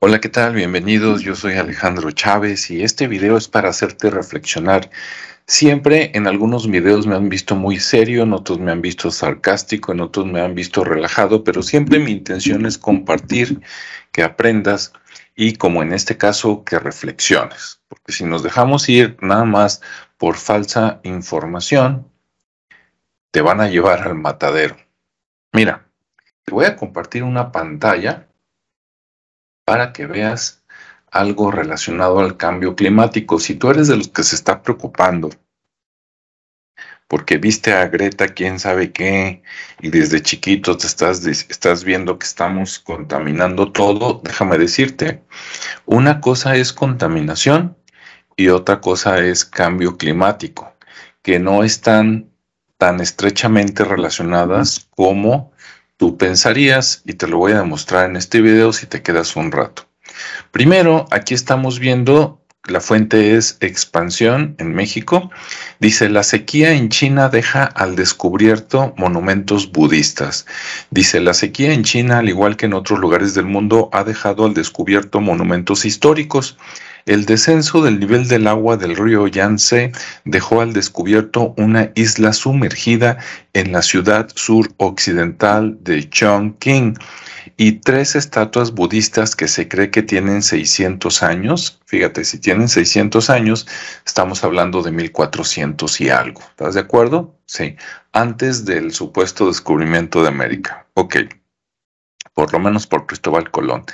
Hola, ¿qué tal? Bienvenidos. Yo soy Alejandro Chávez y este video es para hacerte reflexionar. Siempre en algunos videos me han visto muy serio, en otros me han visto sarcástico, en otros me han visto relajado, pero siempre mi intención es compartir, que aprendas y como en este caso, que reflexiones. Porque si nos dejamos ir nada más por falsa información, te van a llevar al matadero. Mira, te voy a compartir una pantalla para que veas algo relacionado al cambio climático. Si tú eres de los que se está preocupando porque viste a Greta quién sabe qué y desde chiquito te estás, estás viendo que estamos contaminando todo, déjame decirte, una cosa es contaminación y otra cosa es cambio climático, que no están tan estrechamente relacionadas como tú pensarías y te lo voy a demostrar en este video si te quedas un rato. Primero, aquí estamos viendo, la fuente es expansión en México. Dice, la sequía en China deja al descubierto monumentos budistas. Dice, la sequía en China, al igual que en otros lugares del mundo, ha dejado al descubierto monumentos históricos. El descenso del nivel del agua del río Yangtze dejó al descubierto una isla sumergida en la ciudad suroccidental de Chongqing y tres estatuas budistas que se cree que tienen 600 años. Fíjate, si tienen 600 años, estamos hablando de 1400 y algo. ¿Estás de acuerdo? Sí, antes del supuesto descubrimiento de América. Ok por lo menos por Cristóbal Colón.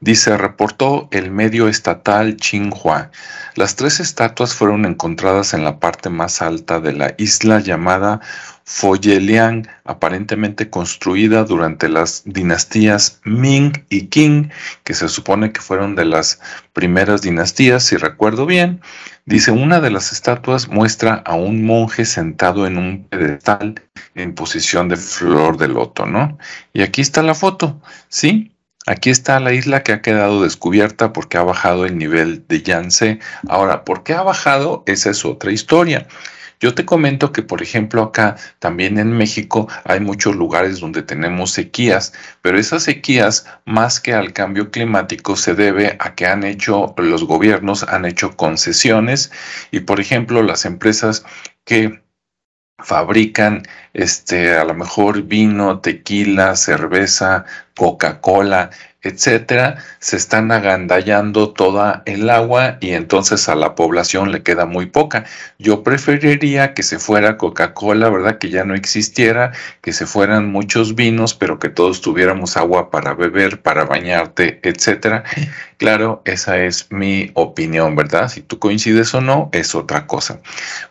Dice, reportó el medio estatal Xinhua. Las tres estatuas fueron encontradas en la parte más alta de la isla llamada Foyeliang, aparentemente construida durante las dinastías Ming y Qing, que se supone que fueron de las primeras dinastías, si recuerdo bien. Dice, una de las estatuas muestra a un monje sentado en un pedestal en posición de flor de loto, ¿no? Y aquí está la foto, ¿sí? Aquí está la isla que ha quedado descubierta porque ha bajado el nivel de Yangtze. Ahora, ¿por qué ha bajado? Esa es otra historia. Yo te comento que, por ejemplo, acá también en México hay muchos lugares donde tenemos sequías, pero esas sequías, más que al cambio climático, se debe a que han hecho, los gobiernos han hecho concesiones y, por ejemplo, las empresas que fabrican este a lo mejor vino, tequila, cerveza, Coca-Cola, etcétera, se están agandallando toda el agua y entonces a la población le queda muy poca. Yo preferiría que se fuera Coca-Cola, ¿verdad? Que ya no existiera, que se fueran muchos vinos, pero que todos tuviéramos agua para beber, para bañarte, etcétera. Claro, esa es mi opinión, ¿verdad? Si tú coincides o no, es otra cosa.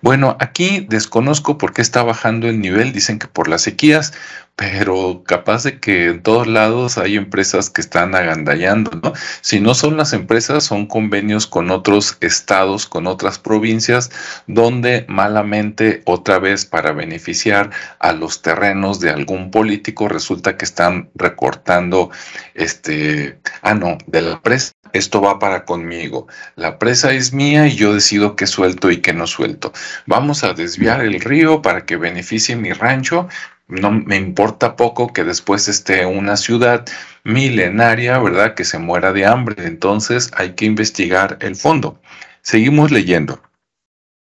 Bueno, aquí desconozco por qué está bajando el nivel, dicen que por las sequías, pero capaz de que en todos lados hay empresas que están agandallando, ¿no? Si no son las empresas, son convenios con otros estados, con otras provincias, donde malamente otra vez para beneficiar a los terrenos de algún político resulta que están recortando este, ah no, de la presa esto va para conmigo. La presa es mía y yo decido qué suelto y qué no suelto. Vamos a desviar el río para que beneficie mi rancho, no me importa poco que después esté una ciudad milenaria, ¿verdad? Que se muera de hambre. Entonces hay que investigar el fondo. Seguimos leyendo.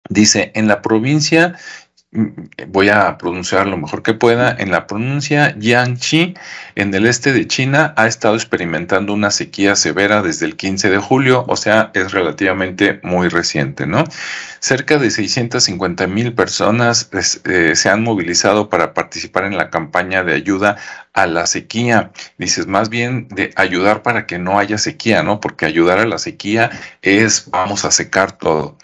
Dice, en la provincia voy a pronunciar lo mejor que pueda, en la pronuncia Jiangxi, en el este de China, ha estado experimentando una sequía severa desde el 15 de julio, o sea, es relativamente muy reciente, ¿no? Cerca de 650 mil personas eh, se han movilizado para participar en la campaña de ayuda a la sequía. Dices, más bien de ayudar para que no haya sequía, ¿no? Porque ayudar a la sequía es vamos a secar todo.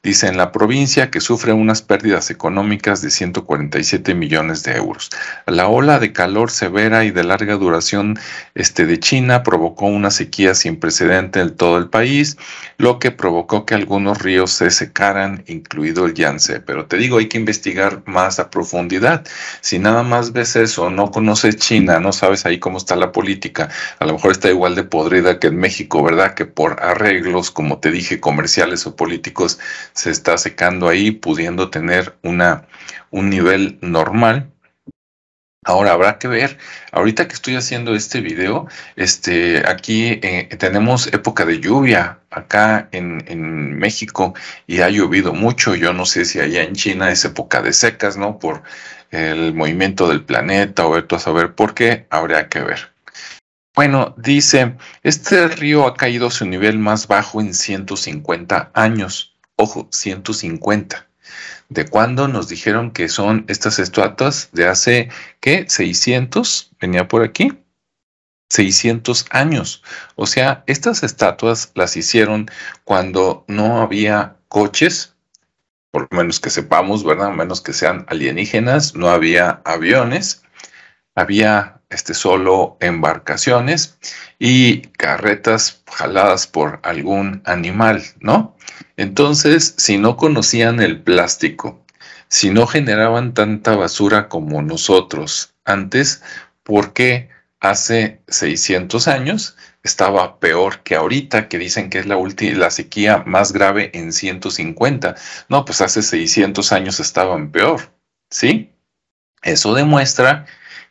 Dice, en la provincia que sufre unas pérdidas económicas de 147 millones de euros. La ola de calor severa y de larga duración este, de China provocó una sequía sin precedente en todo el país, lo que provocó que algunos ríos se secaran, incluido el Yangtze. Pero te digo, hay que investigar más a profundidad. Si nada más ves eso, no conoces China, no sabes ahí cómo está la política, a lo mejor está igual de podrida que en México, ¿verdad? Que por arreglos, como te dije, comerciales o políticos, se está secando ahí, pudiendo tener una, un nivel normal. Ahora habrá que ver, ahorita que estoy haciendo este video, este, aquí eh, tenemos época de lluvia acá en, en, México y ha llovido mucho. Yo no sé si allá en China es época de secas, ¿no? Por el movimiento del planeta o esto a saber por qué, habría que ver. Bueno, dice, este río ha caído a su nivel más bajo en 150 años. Ojo, 150 de cuándo nos dijeron que son estas estatuas de hace, ¿qué? 600, venía por aquí. 600 años. O sea, estas estatuas las hicieron cuando no había coches, por menos que sepamos, ¿verdad? A menos que sean alienígenas, no había aviones, había este, solo embarcaciones y carretas jaladas por algún animal, ¿no? Entonces, si no conocían el plástico, si no generaban tanta basura como nosotros antes, ¿por qué hace 600 años estaba peor que ahorita, que dicen que es la, la sequía más grave en 150? No, pues hace 600 años estaban peor, ¿sí? Eso demuestra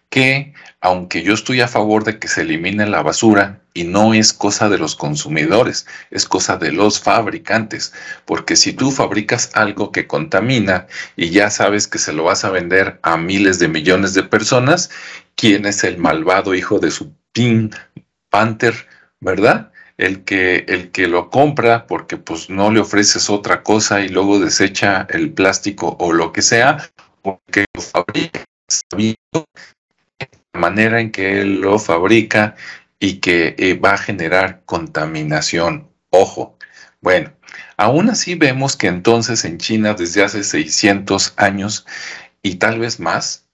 que aunque yo estoy a favor de que se elimine la basura, y no es cosa de los consumidores, es cosa de los fabricantes, porque si tú fabricas algo que contamina y ya sabes que se lo vas a vender a miles de millones de personas, ¿quién es el malvado hijo de su pin panther, verdad? El que, el que lo compra porque pues no le ofreces otra cosa y luego desecha el plástico o lo que sea, porque lo fabrica manera en que él lo fabrica y que eh, va a generar contaminación. Ojo. Bueno, aún así vemos que entonces en China desde hace 600 años y tal vez más,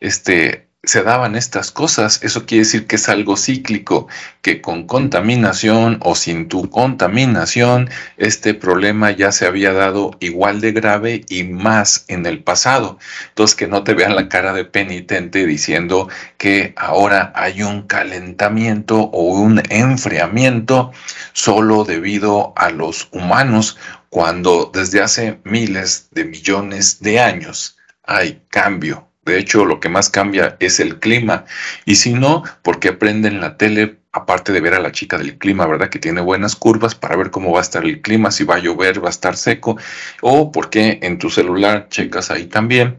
este, se daban estas cosas, eso quiere decir que es algo cíclico, que con contaminación o sin tu contaminación, este problema ya se había dado igual de grave y más en el pasado. Entonces, que no te vean la cara de penitente diciendo que ahora hay un calentamiento o un enfriamiento solo debido a los humanos, cuando desde hace miles de millones de años hay cambio de hecho, lo que más cambia es el clima. Y si no, ¿por qué prenden la tele? Aparte de ver a la chica del clima, ¿verdad? Que tiene buenas curvas para ver cómo va a estar el clima, si va a llover, va a estar seco. O por qué en tu celular checas ahí también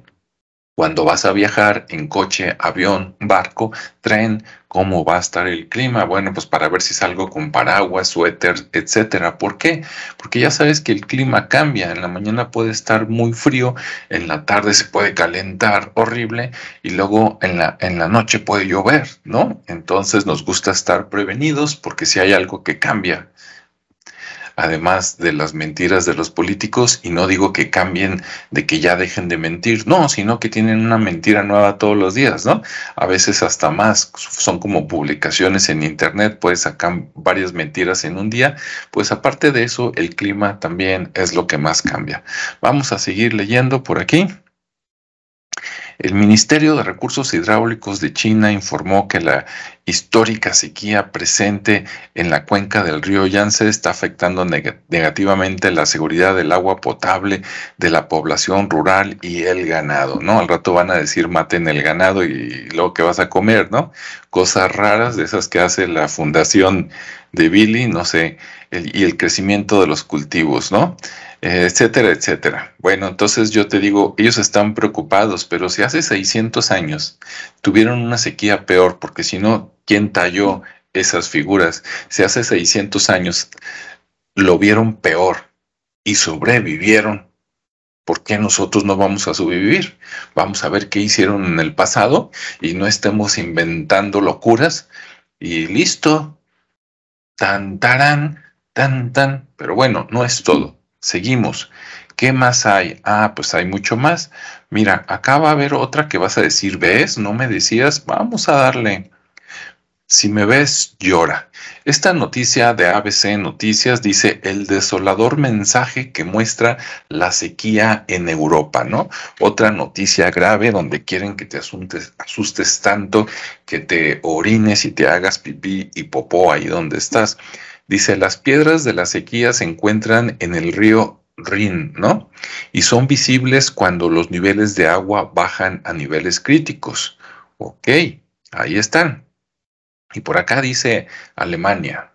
cuando vas a viajar en coche, avión, barco, tren, cómo va a estar el clima. Bueno, pues para ver si salgo con paraguas, suéter, etcétera. ¿Por qué? Porque ya sabes que el clima cambia. En la mañana puede estar muy frío, en la tarde se puede calentar horrible y luego en la, en la noche puede llover, ¿no? Entonces nos gusta estar prevenidos porque si hay algo que cambia además de las mentiras de los políticos, y no digo que cambien de que ya dejen de mentir, no, sino que tienen una mentira nueva todos los días, ¿no? A veces hasta más, son como publicaciones en internet, pues sacar varias mentiras en un día, pues aparte de eso, el clima también es lo que más cambia. Vamos a seguir leyendo por aquí. El Ministerio de Recursos Hidráulicos de China informó que la histórica sequía presente en la cuenca del río Yangtze está afectando negativamente la seguridad del agua potable de la población rural y el ganado, ¿no? Al rato van a decir maten el ganado y luego que vas a comer, ¿no? Cosas raras de esas que hace la fundación de Billy, no sé, y el crecimiento de los cultivos, ¿no? etcétera, etcétera. Bueno, entonces yo te digo, ellos están preocupados, pero si hace 600 años tuvieron una sequía peor, porque si no, ¿quién talló esas figuras? Si hace 600 años lo vieron peor y sobrevivieron, ¿por qué nosotros no vamos a sobrevivir? Vamos a ver qué hicieron en el pasado y no estemos inventando locuras y listo. Tan, tarán, tan, tan. Pero bueno, no es todo. Seguimos. ¿Qué más hay? Ah, pues hay mucho más. Mira, acá va a haber otra que vas a decir, ¿ves? No me decías, vamos a darle. Si me ves, llora. Esta noticia de ABC Noticias dice el desolador mensaje que muestra la sequía en Europa, ¿no? Otra noticia grave donde quieren que te asustes, tanto que te orines y te hagas pipí y popó ahí donde estás. Dice, las piedras de la sequía se encuentran en el río Rin, ¿no? Y son visibles cuando los niveles de agua bajan a niveles críticos. Ok, ahí están. Y por acá dice Alemania,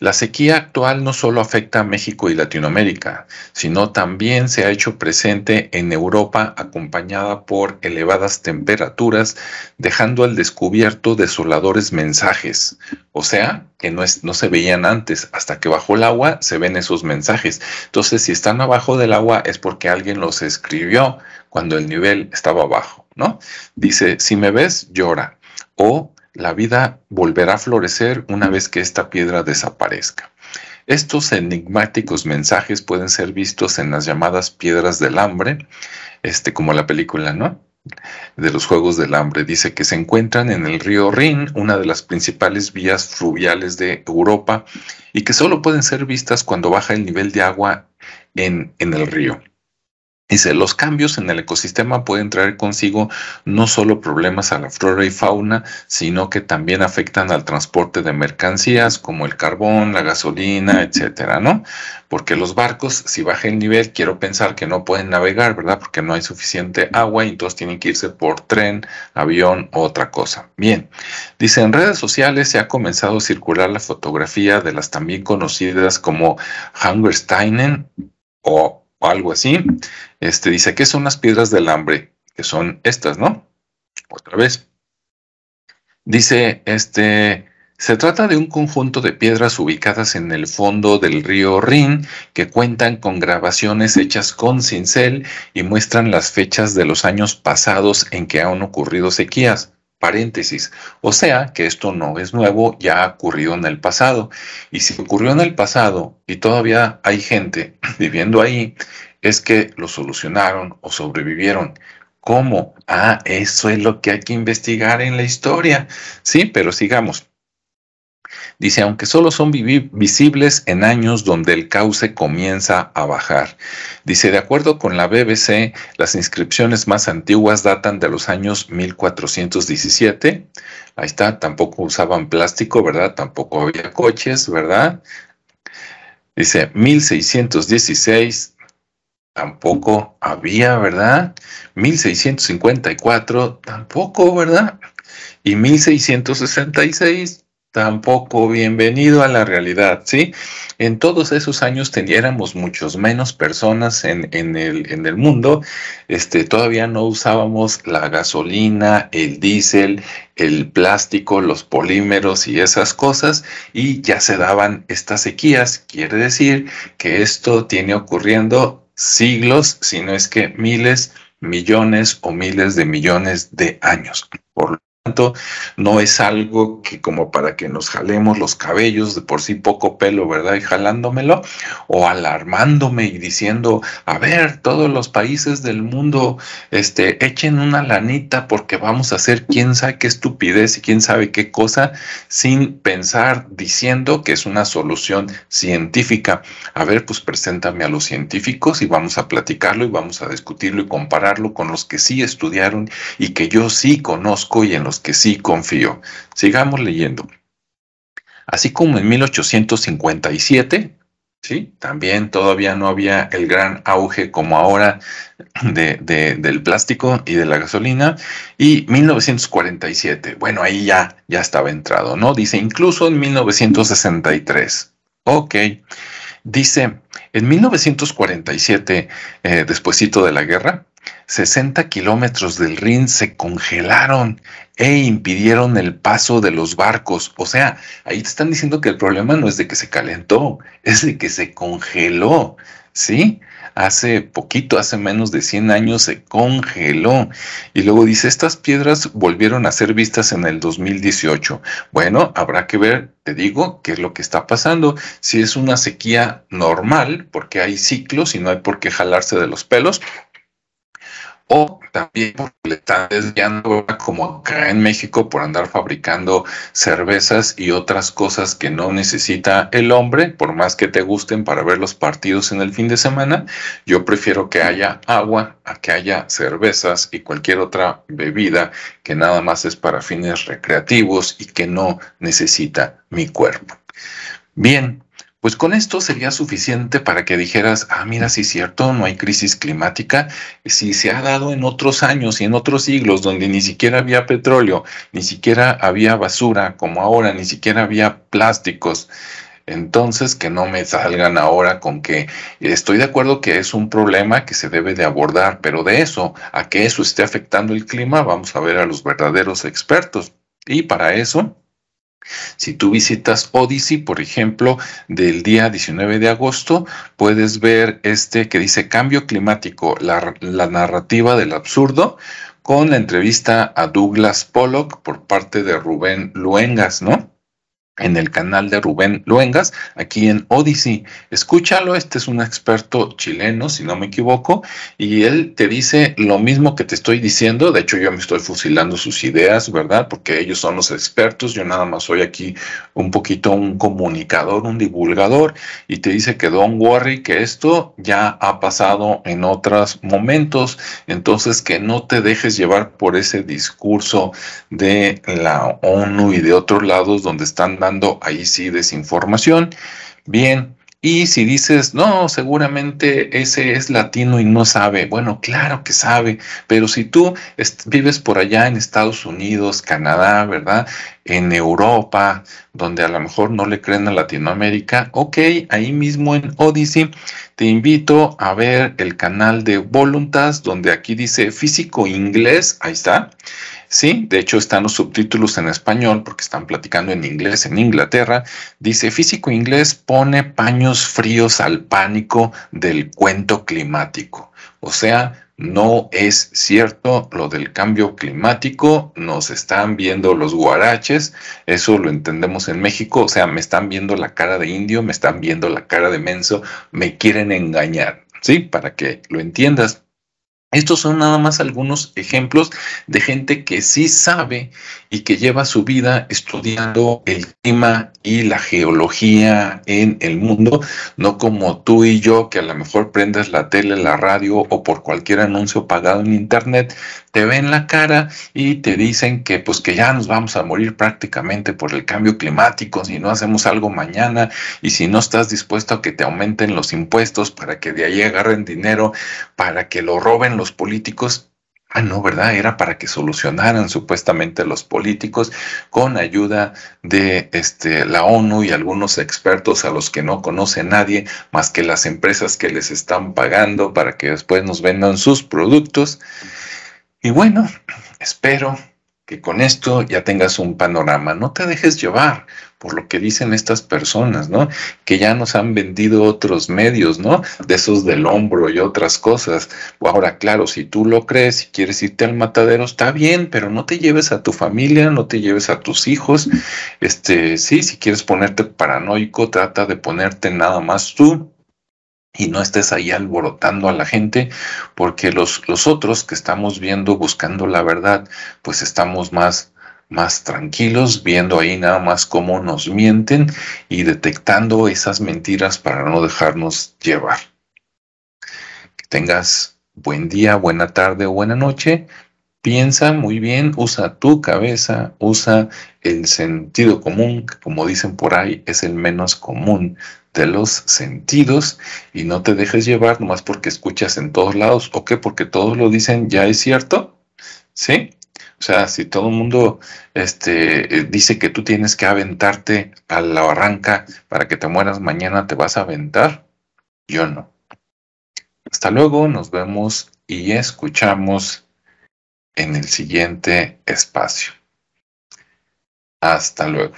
la sequía actual no solo afecta a México y Latinoamérica, sino también se ha hecho presente en Europa acompañada por elevadas temperaturas, dejando al descubierto desoladores mensajes. O sea, que no, es, no se veían antes, hasta que bajó el agua se ven esos mensajes. Entonces, si están abajo del agua es porque alguien los escribió cuando el nivel estaba bajo, ¿no? Dice, si me ves, llora. O la vida volverá a florecer una vez que esta piedra desaparezca. Estos enigmáticos mensajes pueden ser vistos en las llamadas piedras del hambre, este, como la película, ¿no? De los Juegos del Hambre. Dice que se encuentran en el río Rin, una de las principales vías fluviales de Europa, y que solo pueden ser vistas cuando baja el nivel de agua en, en el río. Dice, los cambios en el ecosistema pueden traer consigo no solo problemas a la flora y fauna, sino que también afectan al transporte de mercancías como el carbón, la gasolina, etcétera, ¿no? Porque los barcos, si baja el nivel, quiero pensar que no pueden navegar, ¿verdad? Porque no hay suficiente agua y entonces tienen que irse por tren, avión o otra cosa. Bien, dice, en redes sociales se ha comenzado a circular la fotografía de las también conocidas como Hungersteinen algo así. Este dice, ¿qué son las piedras del hambre? Que son estas, ¿no? Otra vez. Dice, este, se trata de un conjunto de piedras ubicadas en el fondo del río Rin que cuentan con grabaciones hechas con cincel y muestran las fechas de los años pasados en que han ocurrido sequías paréntesis. O sea que esto no es nuevo, ya ha ocurrido en el pasado. Y si ocurrió en el pasado y todavía hay gente viviendo ahí, es que lo solucionaron o sobrevivieron. ¿Cómo? Ah, eso es lo que hay que investigar en la historia. Sí, pero sigamos. Dice, aunque solo son visibles en años donde el cauce comienza a bajar. Dice, de acuerdo con la BBC, las inscripciones más antiguas datan de los años 1417. Ahí está, tampoco usaban plástico, ¿verdad? Tampoco había coches, ¿verdad? Dice, 1616, tampoco había, ¿verdad? 1654, tampoco, ¿verdad? Y 1666, tampoco bienvenido a la realidad, ¿sí? En todos esos años teníamos muchos menos personas en, el, en el mundo, este, todavía no usábamos la gasolina, el diésel, el plástico, los polímeros y esas cosas, y ya se daban estas sequías. Quiere decir que esto tiene ocurriendo siglos, si no es que miles, millones o miles de millones de años. Por tanto, no es algo que como para que nos jalemos los cabellos de por sí poco pelo, ¿verdad? Y jalándomelo o alarmándome y diciendo, a ver, todos los países del mundo, este, echen una lanita porque vamos a hacer quién sabe qué estupidez y quién sabe qué cosa sin pensar diciendo que es una solución científica. A ver, pues preséntame a los científicos y vamos a platicarlo y vamos a discutirlo y compararlo con los que sí estudiaron y que yo sí conozco y en los que sí confío. Sigamos leyendo. Así como en 1857, ¿sí? también todavía no había el gran auge como ahora de, del plástico y de la gasolina. Y 1947, bueno, ahí ya, ya estaba entrado, ¿no? Dice, incluso en 1963. Ok. Dice, en 1947, eh, despuesito de la guerra, 60 kilómetros del Rin se congelaron e impidieron el paso de los barcos. O sea, ahí te están diciendo que el problema no es de que se calentó, es de que se congeló, ¿sí? Hace poquito, hace menos de 100 años se congeló. Y luego dice, estas piedras volvieron a ser vistas en el 2018. Bueno, habrá que ver, te digo, qué es lo que está pasando. Si es una sequía normal, porque hay ciclos y no hay por qué jalarse de los pelos, o también porque le están desviando como acá en México por andar fabricando cervezas y otras cosas que no necesita el hombre, por más que te gusten para ver los partidos en el fin de semana, yo prefiero que haya agua a que haya cervezas y cualquier otra bebida que nada más es para fines recreativos y que no necesita mi cuerpo. Bien, Pues con esto sería suficiente para que dijeras, ah, mira, sí es cierto, no hay crisis climática. Si se ha dado en otros años y en otros siglos donde ni siquiera había petróleo, ni siquiera había basura como ahora, ni siquiera había plásticos. Entonces, que no me salgan ahora con que estoy de acuerdo que es un problema que se debe de abordar, pero de eso, a que eso esté afectando el clima, vamos a ver a los verdaderos expertos. Y para eso, si tú visitas Odyssey, por ejemplo, del día 19 de agosto, puedes ver este que dice Cambio Climático, la, la narrativa del absurdo, con la entrevista a Douglas Pollock por parte de Rubén Luengas, ¿no? En el canal de Rubén Luengas, aquí en Odyssey. Escúchalo, este es un experto chileno, si no me equivoco, y él te dice lo mismo que te estoy diciendo. De hecho, yo me estoy fusilando sus ideas, ¿verdad? Porque ellos son los expertos, yo nada más soy aquí un poquito un comunicador, un divulgador, y te dice que don't worry, que esto ya ha pasado en otros momentos, entonces que no te dejes llevar por ese discurso de la ONU y de otros lados donde están ahí sí desinformación. Bien, y si dices, no, seguramente ese es latino y no sabe, bueno, claro que sabe, pero si tú vives por allá en Estados Unidos, Canadá, ¿verdad? En Europa, donde a lo mejor no le creen a Latinoamérica, ok, ahí mismo en Odyssey, te invito a ver el canal de Voluntas, donde aquí dice físico inglés, ahí está. Sí, de hecho están los subtítulos en español porque están platicando en inglés en Inglaterra. Dice, físico inglés pone paños fríos al pánico del cuento climático. O sea, no es cierto lo del cambio climático, nos están viendo los guaraches, eso lo entendemos en México, o sea, me están viendo la cara de indio, me están viendo la cara de menso, me quieren engañar, ¿sí? Para que lo entiendas. Estos son nada más algunos ejemplos de gente que sí sabe y que lleva su vida estudiando el clima y la geología en el mundo, no como tú y yo que a lo mejor prendes la tele, la radio o por cualquier anuncio pagado en internet, te ven la cara y te dicen que pues que ya nos vamos a morir prácticamente por el cambio climático si no hacemos algo mañana y si no estás dispuesto a que te aumenten los impuestos para que de ahí agarren dinero, para que lo roben los políticos, Ah, no, ¿verdad? Era para que solucionaran supuestamente los políticos con ayuda de este, la ONU y algunos expertos a los que no conoce nadie más que las empresas que les están pagando para que después nos vendan sus productos. Y bueno, espero que con esto ya tengas un panorama. No te dejes llevar por lo que dicen estas personas, ¿no? Que ya nos han vendido otros medios, ¿no? De esos del hombro y otras cosas. Ahora, claro, si tú lo crees y quieres irte al matadero, está bien, pero no te lleves a tu familia, no te lleves a tus hijos. Este, sí, si quieres ponerte paranoico, trata de ponerte nada más tú y no estés ahí alborotando a la gente, porque los, los otros que estamos viendo, buscando la verdad, pues estamos más, más tranquilos, viendo ahí nada más cómo nos mienten y detectando esas mentiras para no dejarnos llevar. Que tengas buen día, buena tarde o buena noche. Piensa muy bien, usa tu cabeza, usa el sentido común, que como dicen por ahí es el menos común de los sentidos y no te dejes llevar nomás porque escuchas en todos lados o que porque todos lo dicen ya es cierto, ¿sí? O sea, si todo el mundo este, eh, dice que tú tienes que aventarte a la barranca para que te mueras mañana, ¿te vas a aventar? Yo no. Hasta luego, nos vemos y escuchamos en el siguiente espacio. Hasta luego.